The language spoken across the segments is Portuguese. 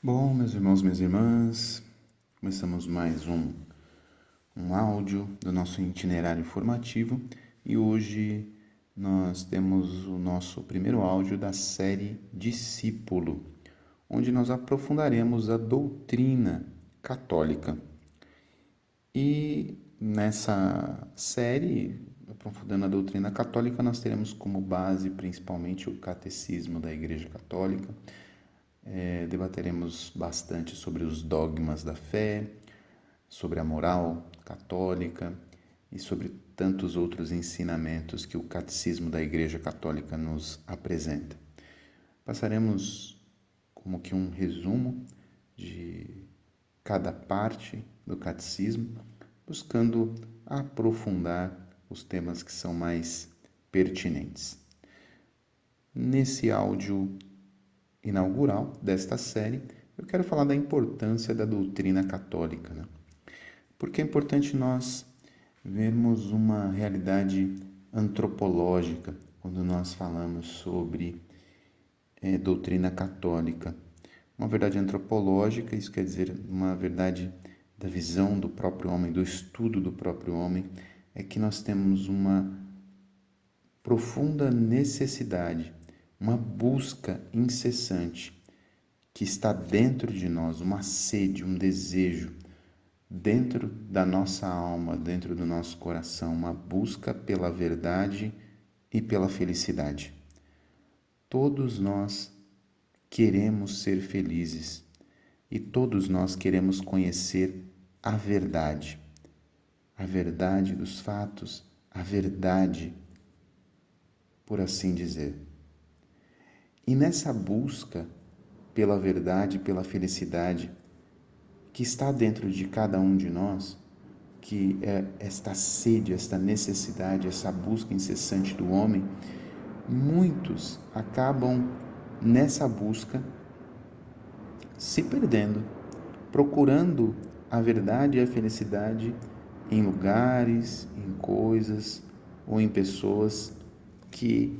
Bom, meus irmãos, minhas irmãs, começamos mais um, um áudio do nosso itinerário formativo e hoje nós temos o nosso primeiro áudio da série Discípulo, onde nós aprofundaremos a doutrina católica. E nessa série, aprofundando a doutrina católica, nós teremos como base principalmente o catecismo da Igreja Católica é, debateremos bastante sobre os dogmas da fé, sobre a moral católica e sobre tantos outros ensinamentos que o Catecismo da Igreja Católica nos apresenta. Passaremos como que um resumo de cada parte do catecismo, buscando aprofundar os temas que são mais pertinentes. Nesse áudio inaugural desta série, eu quero falar da importância da doutrina católica. Né? Porque é importante nós vermos uma realidade antropológica quando nós falamos sobre é, doutrina católica. Uma verdade antropológica, isso quer dizer uma verdade da visão do próprio homem, do estudo do próprio homem, é que nós temos uma profunda necessidade uma busca incessante que está dentro de nós, uma sede, um desejo, dentro da nossa alma, dentro do nosso coração, uma busca pela verdade e pela felicidade. Todos nós queremos ser felizes e todos nós queremos conhecer a verdade, a verdade dos fatos, a verdade, por assim dizer. E nessa busca pela verdade, pela felicidade que está dentro de cada um de nós, que é esta sede, esta necessidade, essa busca incessante do homem, muitos acabam nessa busca se perdendo, procurando a verdade e a felicidade em lugares, em coisas ou em pessoas que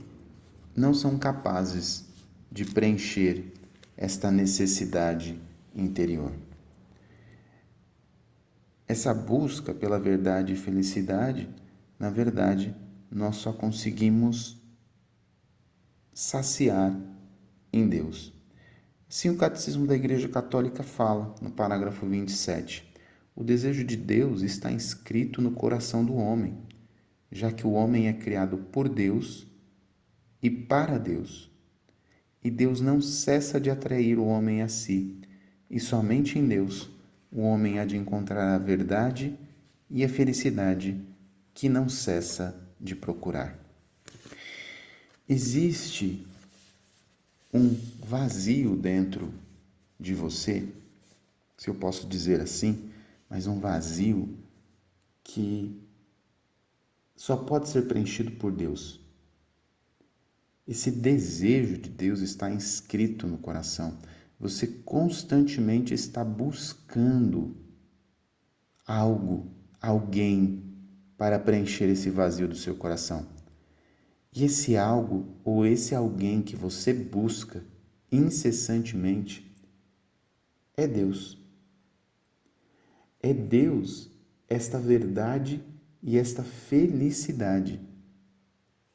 não são capazes de preencher esta necessidade interior. Essa busca pela verdade e felicidade, na verdade, nós só conseguimos saciar em Deus. Sim, o Catecismo da Igreja Católica fala, no parágrafo 27, o desejo de Deus está inscrito no coração do homem, já que o homem é criado por Deus e para Deus. E Deus não cessa de atrair o homem a si, e somente em Deus o homem há de encontrar a verdade e a felicidade que não cessa de procurar. Existe um vazio dentro de você, se eu posso dizer assim, mas um vazio que só pode ser preenchido por Deus. Esse desejo de Deus está inscrito no coração. Você constantemente está buscando algo, alguém para preencher esse vazio do seu coração. E esse algo ou esse alguém que você busca incessantemente é Deus. É Deus esta verdade e esta felicidade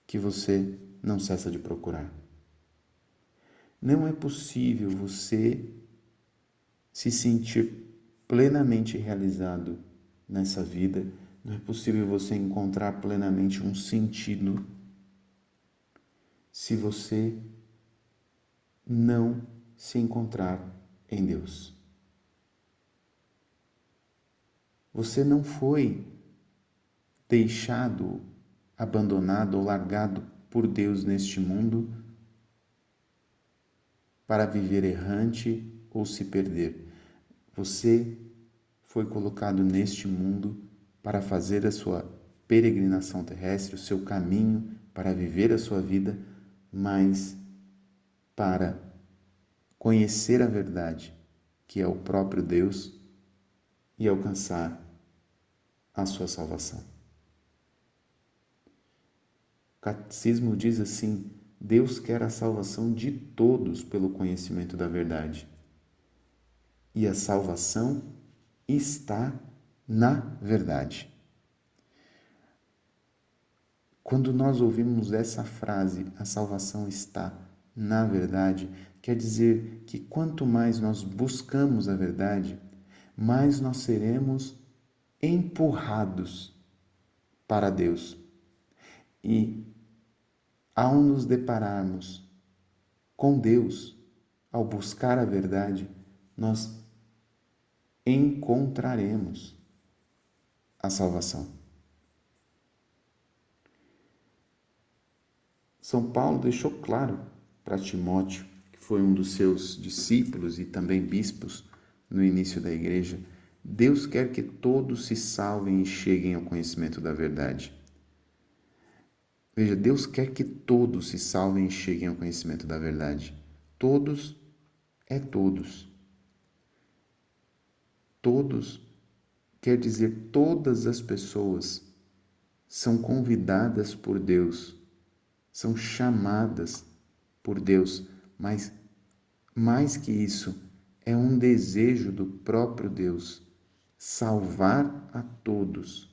que você não cessa de procurar. Não é possível você se sentir plenamente realizado nessa vida, não é possível você encontrar plenamente um sentido se você não se encontrar em Deus. Você não foi deixado, abandonado ou largado por Deus neste mundo para viver errante ou se perder. Você foi colocado neste mundo para fazer a sua peregrinação terrestre, o seu caminho para viver a sua vida, mas para conhecer a verdade, que é o próprio Deus, e alcançar a sua salvação catecismo diz assim: Deus quer a salvação de todos pelo conhecimento da verdade. e a salvação está na verdade. Quando nós ouvimos essa frase, a salvação está na verdade, quer dizer que quanto mais nós buscamos a verdade, mais nós seremos empurrados para Deus. E ao nos depararmos com Deus, ao buscar a verdade, nós encontraremos a salvação. São Paulo deixou claro para Timóteo, que foi um dos seus discípulos e também bispos no início da igreja, Deus quer que todos se salvem e cheguem ao conhecimento da verdade. Veja, Deus quer que todos se salvem e cheguem ao conhecimento da verdade. Todos é todos. Todos quer dizer todas as pessoas são convidadas por Deus, são chamadas por Deus, mas mais que isso, é um desejo do próprio Deus salvar a todos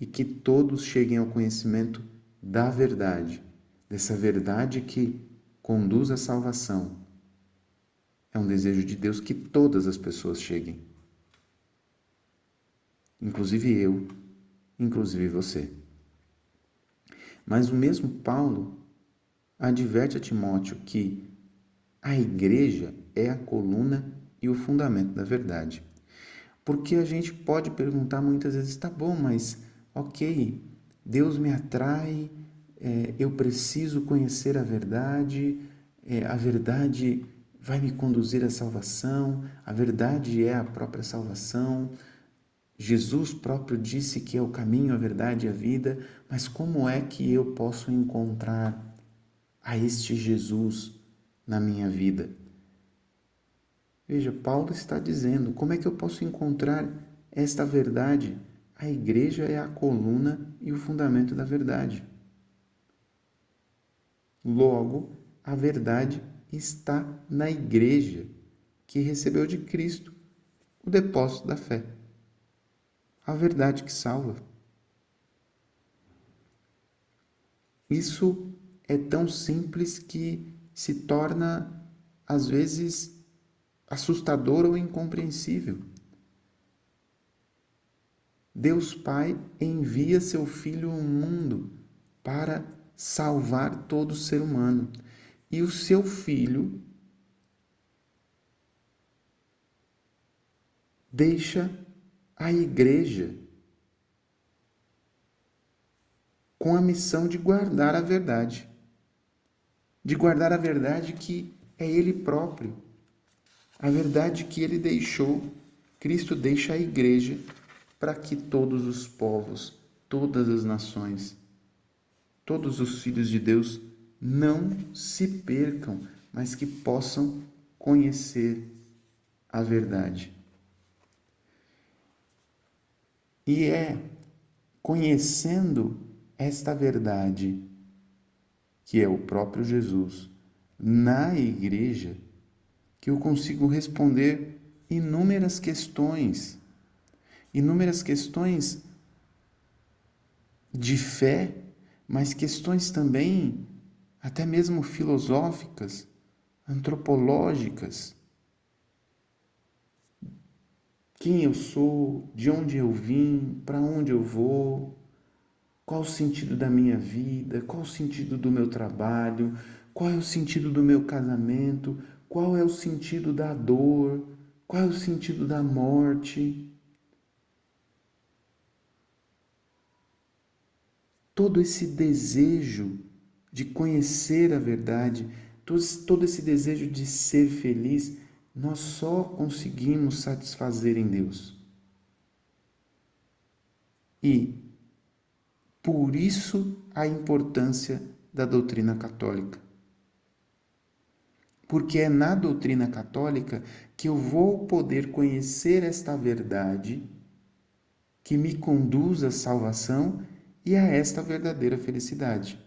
e que todos cheguem ao conhecimento da verdade, dessa verdade que conduz à salvação. É um desejo de Deus que todas as pessoas cheguem, inclusive eu, inclusive você. Mas o mesmo Paulo adverte a Timóteo que a igreja é a coluna e o fundamento da verdade. Porque a gente pode perguntar muitas vezes, tá bom, mas ok, Deus me atrai, é, eu preciso conhecer a verdade, é, a verdade vai me conduzir à salvação, a verdade é a própria salvação. Jesus próprio disse que é o caminho, a verdade e a vida, mas como é que eu posso encontrar a este Jesus na minha vida? Veja, Paulo está dizendo: como é que eu posso encontrar esta verdade? A igreja é a coluna e o fundamento da verdade. Logo, a verdade está na igreja que recebeu de Cristo o depósito da fé. A verdade que salva. Isso é tão simples que se torna, às vezes, assustador ou incompreensível. Deus Pai envia seu Filho ao mundo para salvar todo ser humano. E o seu Filho deixa a igreja com a missão de guardar a verdade. De guardar a verdade que é Ele próprio a verdade que ele deixou, Cristo deixa à igreja para que todos os povos, todas as nações, todos os filhos de Deus não se percam, mas que possam conhecer a verdade. E é conhecendo esta verdade, que é o próprio Jesus, na igreja, que eu consigo responder inúmeras questões, inúmeras questões de fé, mas questões também até mesmo filosóficas, antropológicas. Quem eu sou, de onde eu vim, para onde eu vou, qual o sentido da minha vida, qual o sentido do meu trabalho, qual é o sentido do meu casamento, qual é o sentido da dor? Qual é o sentido da morte? Todo esse desejo de conhecer a verdade, todo esse desejo de ser feliz, nós só conseguimos satisfazer em Deus. E por isso a importância da doutrina católica porque é na doutrina católica que eu vou poder conhecer esta verdade que me conduz à salvação e a esta verdadeira felicidade.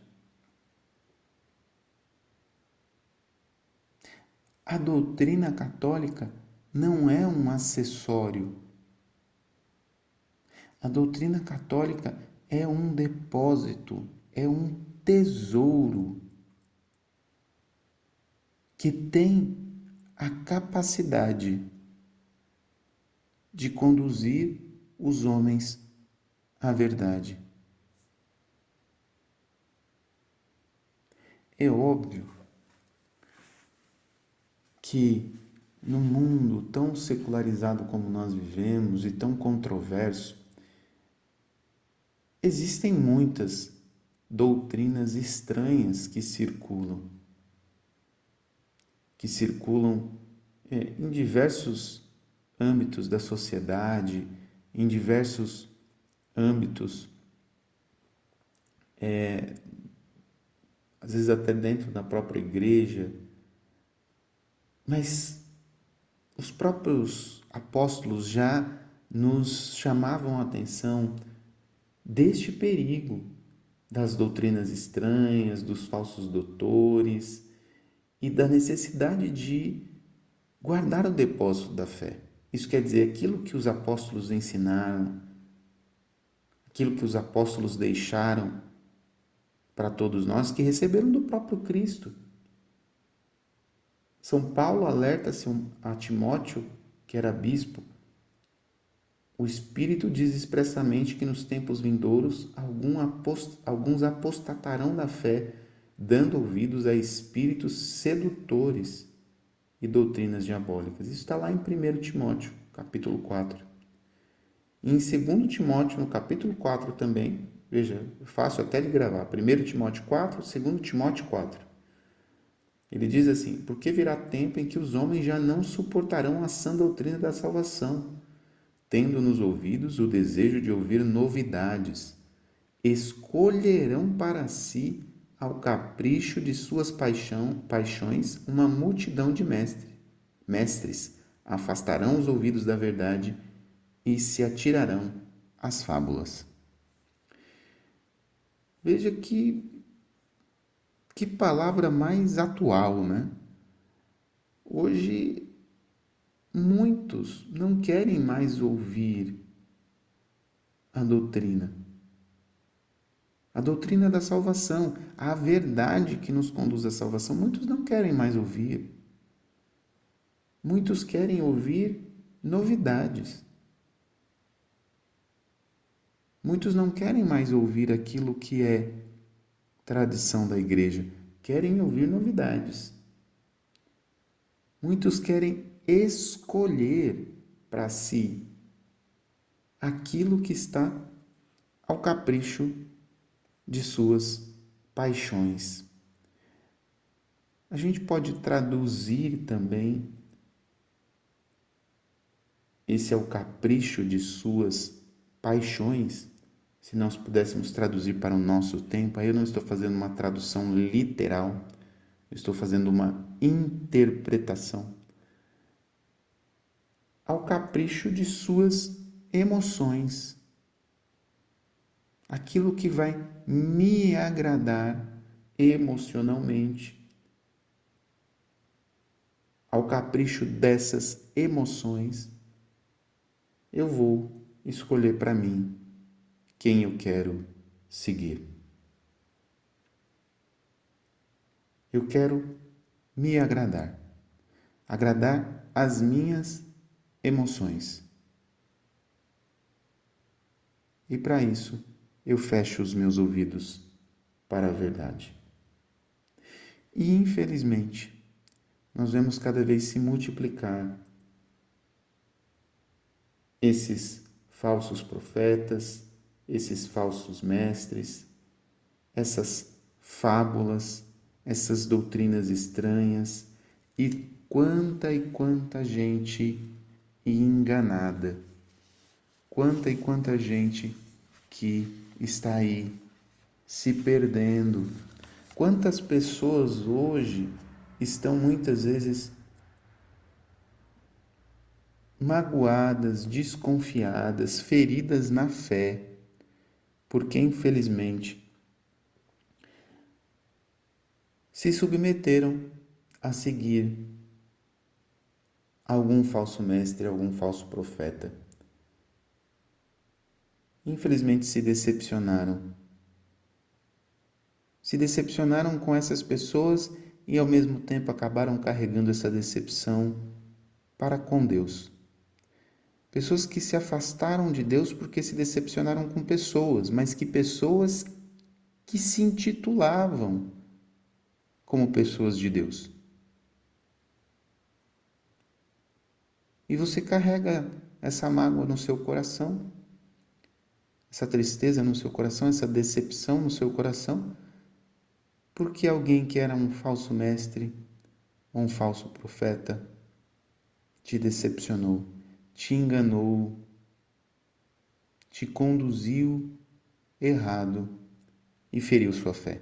A doutrina católica não é um acessório. A doutrina católica é um depósito, é um tesouro que tem a capacidade de conduzir os homens à verdade. É óbvio que no mundo tão secularizado como nós vivemos e tão controverso, existem muitas doutrinas estranhas que circulam, que circulam é, em diversos âmbitos da sociedade, em diversos âmbitos, é, às vezes até dentro da própria igreja, mas os próprios apóstolos já nos chamavam a atenção deste perigo das doutrinas estranhas, dos falsos doutores e da necessidade de guardar o depósito da fé. Isso quer dizer aquilo que os apóstolos ensinaram, aquilo que os apóstolos deixaram para todos nós que receberam do próprio Cristo. São Paulo alerta-se a Timóteo, que era bispo, o Espírito diz expressamente que nos tempos vindouros alguns apostatarão da fé, dando ouvidos a espíritos sedutores e doutrinas diabólicas. Isso está lá em 1 Timóteo, capítulo 4. E em 2 Timóteo, no capítulo 4 também, veja, fácil até de gravar, 1 Timóteo 4, 2 Timóteo 4. Ele diz assim: Porque virá tempo em que os homens já não suportarão a sã doutrina da salvação, tendo nos ouvidos o desejo de ouvir novidades, escolherão para si ao capricho de suas paixão, paixões uma multidão de mestres. Mestres afastarão os ouvidos da verdade e se atirarão às fábulas. Veja que que palavra mais atual, né? Hoje muitos não querem mais ouvir a doutrina a doutrina da salvação, a verdade que nos conduz à salvação. Muitos não querem mais ouvir. Muitos querem ouvir novidades. Muitos não querem mais ouvir aquilo que é tradição da igreja, querem ouvir novidades. Muitos querem escolher para si aquilo que está ao capricho de suas paixões. A gente pode traduzir também esse é o capricho de suas paixões. Se nós pudéssemos traduzir para o nosso tempo, aí eu não estou fazendo uma tradução literal, eu estou fazendo uma interpretação. Ao capricho de suas emoções aquilo que vai me agradar emocionalmente, ao capricho dessas emoções, eu vou escolher para mim quem eu quero seguir. Eu quero me agradar, agradar as minhas emoções. E para isso, eu fecho os meus ouvidos para a verdade. E infelizmente, nós vemos cada vez se multiplicar esses falsos profetas, esses falsos mestres, essas fábulas, essas doutrinas estranhas e quanta e quanta gente enganada, quanta e quanta gente que está aí se perdendo. Quantas pessoas hoje estão muitas vezes magoadas, desconfiadas, feridas na fé, porque infelizmente se submeteram a seguir algum falso mestre, algum falso profeta. Infelizmente se decepcionaram. Se decepcionaram com essas pessoas e ao mesmo tempo acabaram carregando essa decepção para com Deus. Pessoas que se afastaram de Deus porque se decepcionaram com pessoas, mas que pessoas que se intitulavam como pessoas de Deus. E você carrega essa mágoa no seu coração, essa tristeza no seu coração, essa decepção no seu coração, porque alguém que era um falso mestre, um falso profeta, te decepcionou te enganou, te conduziu errado e feriu sua fé.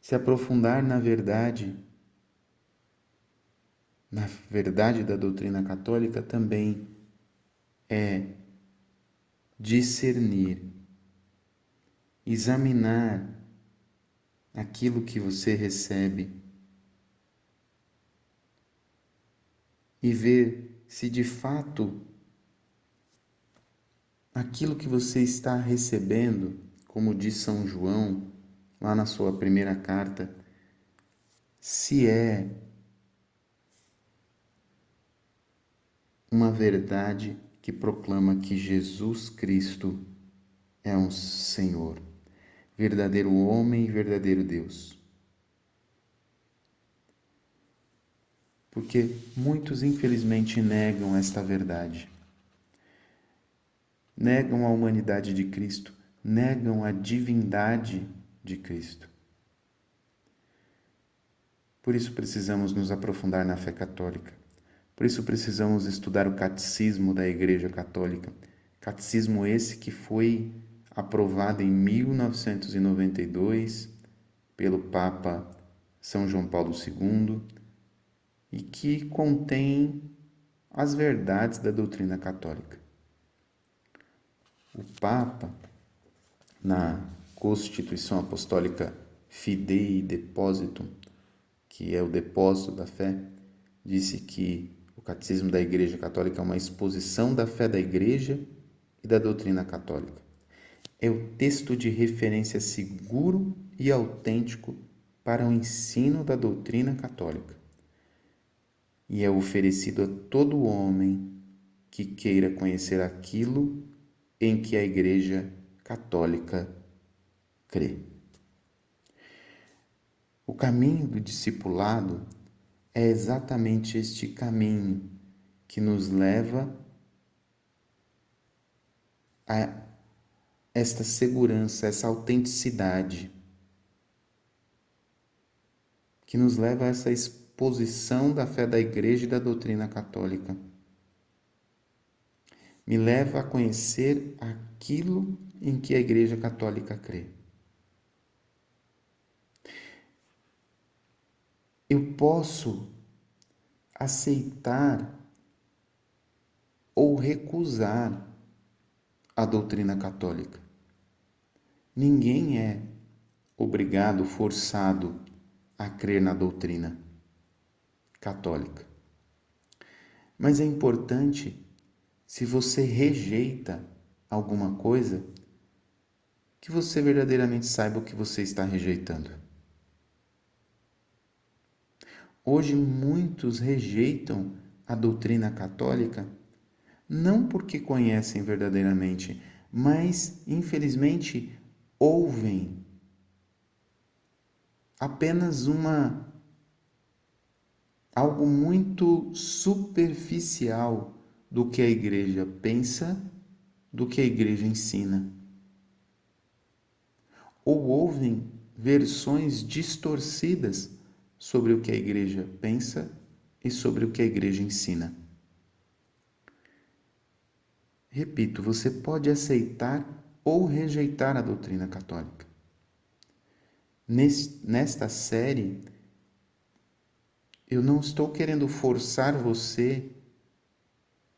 Se aprofundar na verdade, na verdade da doutrina católica também é discernir, examinar aquilo que você recebe e ver se de fato aquilo que você está recebendo, como diz São João lá na sua primeira carta, se é uma verdade que proclama que Jesus Cristo é um Senhor, verdadeiro homem e verdadeiro Deus. Porque muitos infelizmente negam esta verdade. Negam a humanidade de Cristo, negam a divindade de Cristo. Por isso precisamos nos aprofundar na fé católica. Por isso precisamos estudar o catecismo da Igreja Católica. Catecismo esse que foi aprovado em 1992 pelo Papa São João Paulo II e que contém as verdades da doutrina católica. O Papa, na Constituição Apostólica Fidei Depositum, que é o depósito da fé, disse que o Catecismo da Igreja Católica é uma exposição da fé da Igreja e da doutrina católica. É o texto de referência seguro e autêntico para o ensino da doutrina católica e é oferecido a todo homem que queira conhecer aquilo em que a Igreja Católica crê. O caminho do discipulado é exatamente este caminho que nos leva a esta segurança, essa autenticidade, que nos leva a essa posição da fé da Igreja e da doutrina católica. Me leva a conhecer aquilo em que a Igreja Católica crê. Eu posso aceitar ou recusar a doutrina católica. Ninguém é obrigado, forçado a crer na doutrina católica. Mas é importante, se você rejeita alguma coisa, que você verdadeiramente saiba o que você está rejeitando. Hoje muitos rejeitam a doutrina católica não porque conhecem verdadeiramente, mas infelizmente ouvem apenas uma algo muito superficial do que a igreja pensa, do que a igreja ensina. Ou ouvem versões distorcidas sobre o que a igreja pensa e sobre o que a igreja ensina. Repito, você pode aceitar ou rejeitar a doutrina católica. Nesta série, eu não estou querendo forçar você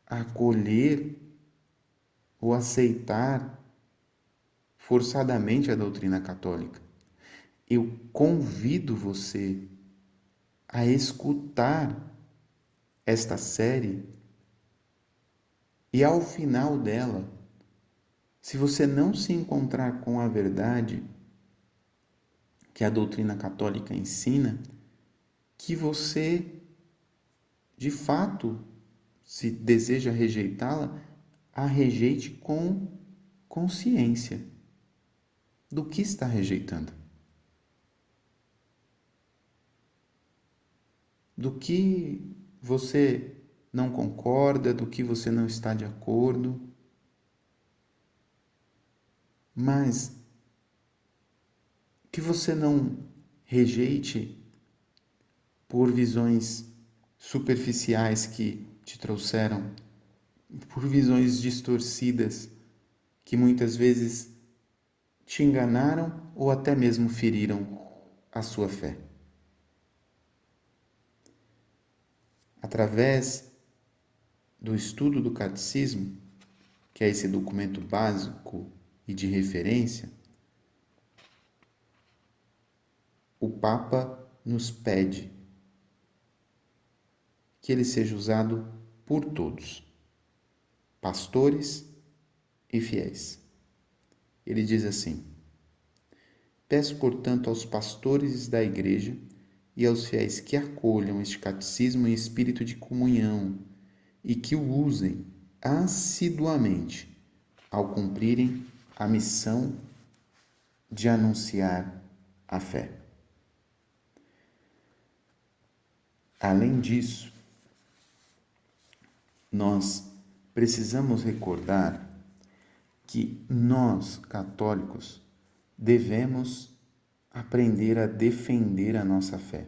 a acolher ou aceitar forçadamente a doutrina católica. Eu convido você a escutar esta série e ao final dela, se você não se encontrar com a verdade que a doutrina católica ensina, que você de fato, se deseja rejeitá-la, a rejeite com consciência do que está rejeitando. Do que você não concorda, do que você não está de acordo. Mas que você não rejeite por visões superficiais que te trouxeram, por visões distorcidas que muitas vezes te enganaram ou até mesmo feriram a sua fé. Através do estudo do catecismo, que é esse documento básico e de referência, o Papa nos pede que ele seja usado por todos, pastores e fiéis. Ele diz assim: Peço, portanto, aos pastores da Igreja e aos fiéis que acolham este catecismo em espírito de comunhão e que o usem assiduamente ao cumprirem a missão de anunciar a fé. Além disso, nós precisamos recordar que nós, católicos, devemos aprender a defender a nossa fé,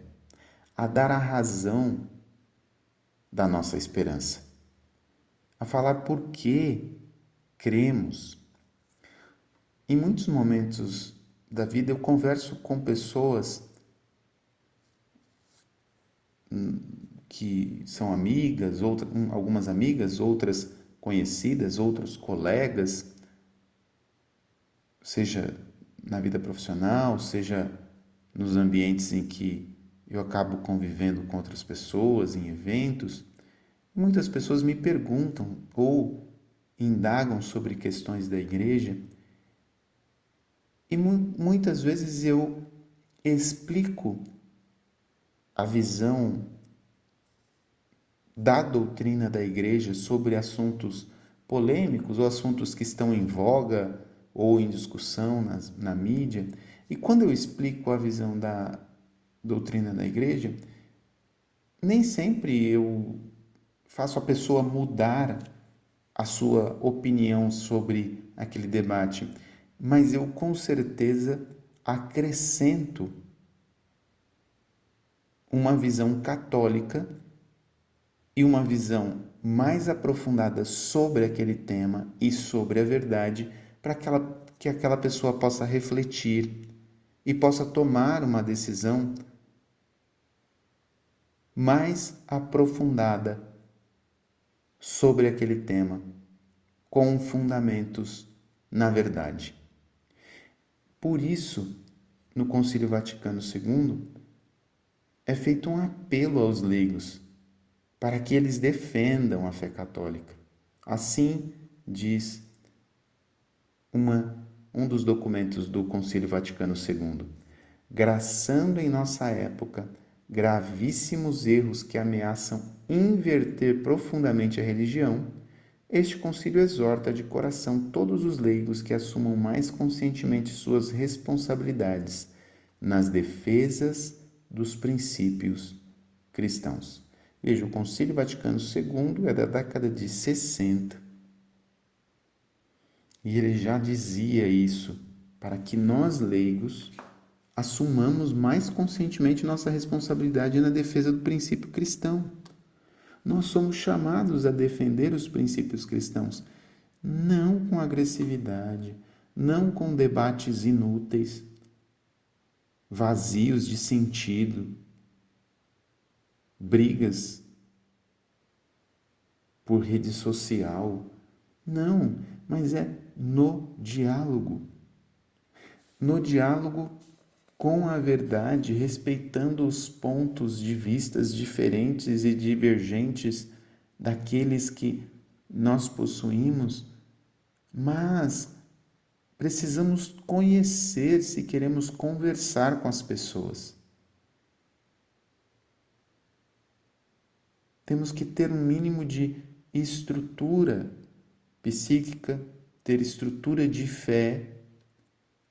a dar a razão da nossa esperança, a falar por que cremos. Em muitos momentos da vida eu converso com pessoas hum, que são amigas, algumas amigas, outras conhecidas, outros colegas, seja na vida profissional, seja nos ambientes em que eu acabo convivendo com outras pessoas, em eventos. Muitas pessoas me perguntam ou indagam sobre questões da igreja e mu muitas vezes eu explico a visão da doutrina da igreja sobre assuntos polêmicos ou assuntos que estão em voga ou em discussão nas, na mídia. E quando eu explico a visão da doutrina da igreja, nem sempre eu faço a pessoa mudar a sua opinião sobre aquele debate, mas eu com certeza acrescento uma visão católica e uma visão mais aprofundada sobre aquele tema e sobre a verdade para aquela, que aquela pessoa possa refletir e possa tomar uma decisão mais aprofundada sobre aquele tema, com fundamentos na verdade. Por isso, no Concílio Vaticano II, é feito um apelo aos leigos para que eles defendam a fé católica. Assim diz uma, um dos documentos do Concílio Vaticano II. Graçando em nossa época gravíssimos erros que ameaçam inverter profundamente a religião, este concílio exorta de coração todos os leigos que assumam mais conscientemente suas responsabilidades nas defesas dos princípios cristãos. Veja, o Concílio Vaticano II é da década de 60. E ele já dizia isso, para que nós leigos assumamos mais conscientemente nossa responsabilidade na defesa do princípio cristão. Nós somos chamados a defender os princípios cristãos, não com agressividade, não com debates inúteis, vazios de sentido, brigas por rede social. Não, mas é no diálogo. No diálogo com a verdade, respeitando os pontos de vistas diferentes e divergentes daqueles que nós possuímos, mas precisamos conhecer se queremos conversar com as pessoas. Temos que ter um mínimo de estrutura psíquica, ter estrutura de fé,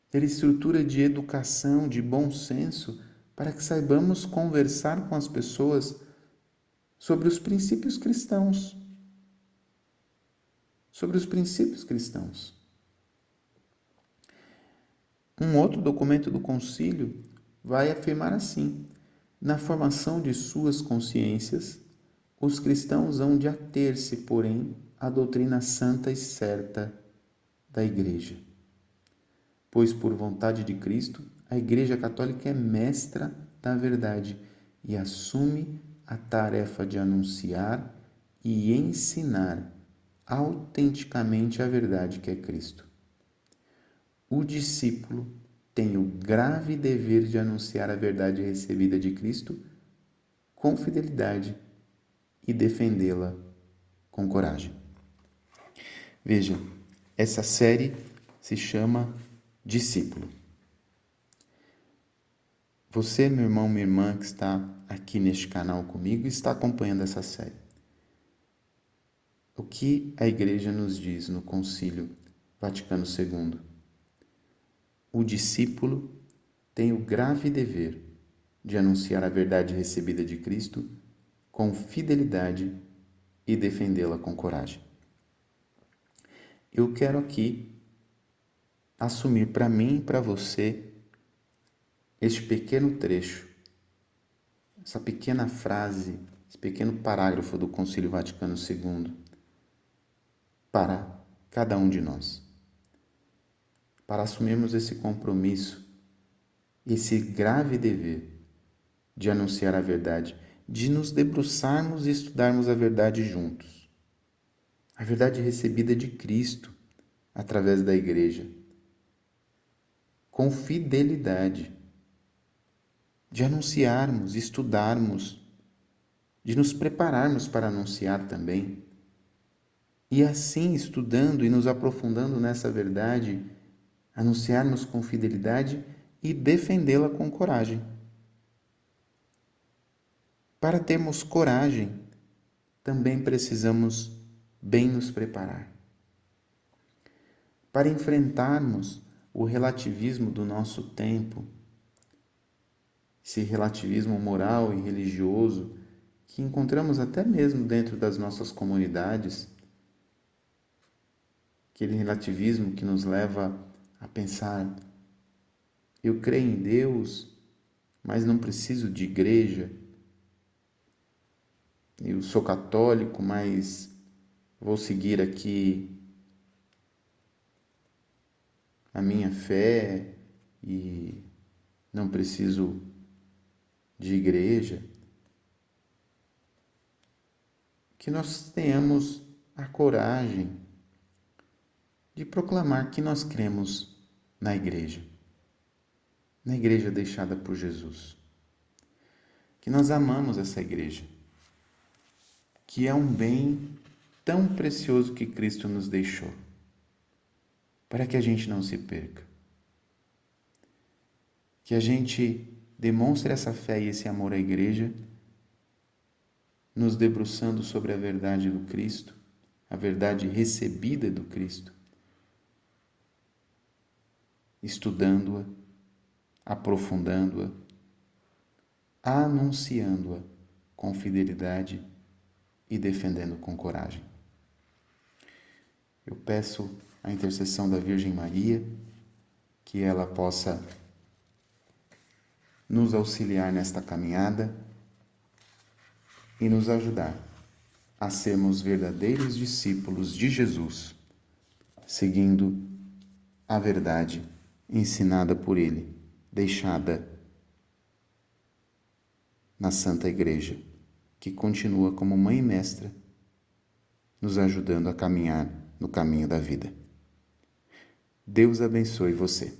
ter estrutura de educação, de bom senso, para que saibamos conversar com as pessoas sobre os princípios cristãos. Sobre os princípios cristãos. Um outro documento do concílio vai afirmar assim: na formação de suas consciências, os cristãos hão de ater-se, porém, à doutrina santa e certa da Igreja pois por vontade de Cristo, a Igreja Católica é mestra da verdade e assume a tarefa de anunciar e ensinar autenticamente a verdade que é Cristo. O discípulo tem o grave dever de anunciar a verdade recebida de Cristo com fidelidade e defendê-la com coragem. Veja, essa série se chama discípulo. Você, meu irmão, minha irmã, que está aqui neste canal comigo, está acompanhando essa série. O que a Igreja nos diz no Concílio Vaticano II? O discípulo tem o grave dever de anunciar a verdade recebida de Cristo com fidelidade e defendê-la com coragem. Eu quero aqui assumir para mim e para você este pequeno trecho, essa pequena frase, esse pequeno parágrafo do Concílio Vaticano II para cada um de nós. Para assumirmos esse compromisso, esse grave dever de anunciar a verdade, de nos debruçarmos e estudarmos a verdade juntos. A verdade recebida de Cristo através da Igreja com fidelidade, de anunciarmos, estudarmos, de nos prepararmos para anunciar também. E assim, estudando e nos aprofundando nessa verdade, anunciarmos com fidelidade e defendê-la com coragem. Para termos coragem, também precisamos bem nos preparar. Para enfrentarmos o relativismo do nosso tempo, esse relativismo moral e religioso que encontramos até mesmo dentro das nossas comunidades, aquele relativismo que nos leva a pensar: eu creio em Deus, mas não preciso de igreja. Eu sou católico, mas vou seguir aqui a minha fé e não preciso de igreja. Que nós tenhamos a coragem de proclamar que nós cremos na igreja, na igreja deixada por Jesus. Que nós amamos essa igreja, que é um bem tão precioso que Cristo nos deixou para que a gente não se perca. Que a gente demonstre essa fé e esse amor à igreja, nos debruçando sobre a verdade do Cristo, a verdade recebida do Cristo, estudando-a, aprofundando-a, anunciando-a com fidelidade e defendendo com coragem. Eu peço a intercessão da Virgem Maria, que ela possa nos auxiliar nesta caminhada e nos ajudar a sermos verdadeiros discípulos de Jesus, seguindo a verdade ensinada por Ele, deixada na Santa Igreja, que continua como mãe mestra, nos ajudando a caminhar no caminho da vida. Deus abençoe você.